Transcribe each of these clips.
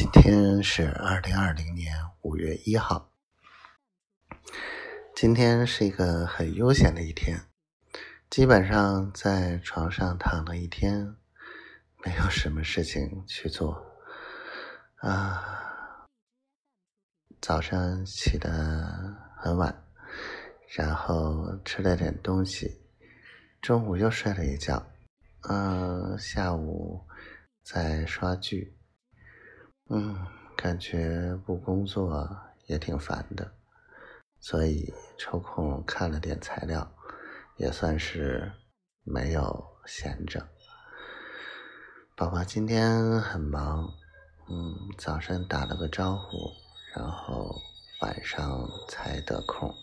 今天是二零二零年五月一号。今天是一个很悠闲的一天，基本上在床上躺了一天，没有什么事情去做。啊，早上起得很晚，然后吃了点东西，中午又睡了一觉，嗯，下午在刷剧。嗯，感觉不工作也挺烦的，所以抽空看了点材料，也算是没有闲着。宝宝今天很忙，嗯，早上打了个招呼，然后晚上才得空，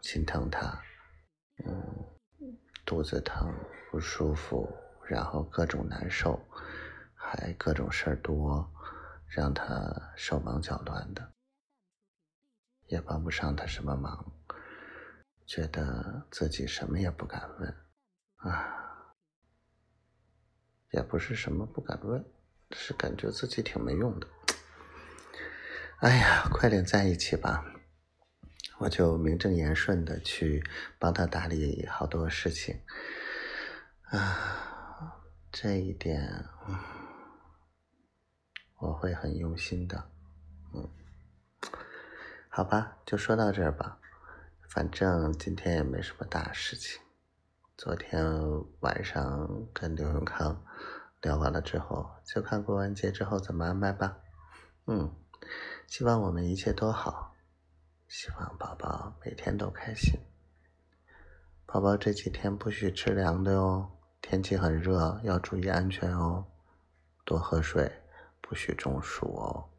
心疼他，嗯，肚子疼不舒服，然后各种难受，还各种事儿多。让他手忙脚乱的，也帮不上他什么忙，觉得自己什么也不敢问，啊，也不是什么不敢问，是感觉自己挺没用的。哎呀，快点在一起吧，我就名正言顺的去帮他打理好多事情，啊，这一点。我会很用心的，嗯，好吧，就说到这儿吧。反正今天也没什么大事情。昨天晚上跟刘永康聊完了之后，就看过完节之后怎么安排吧。嗯，希望我们一切都好，希望宝宝每天都开心。宝宝这几天不许吃凉的哦，天气很热，要注意安全哦，多喝水。不许中暑哦。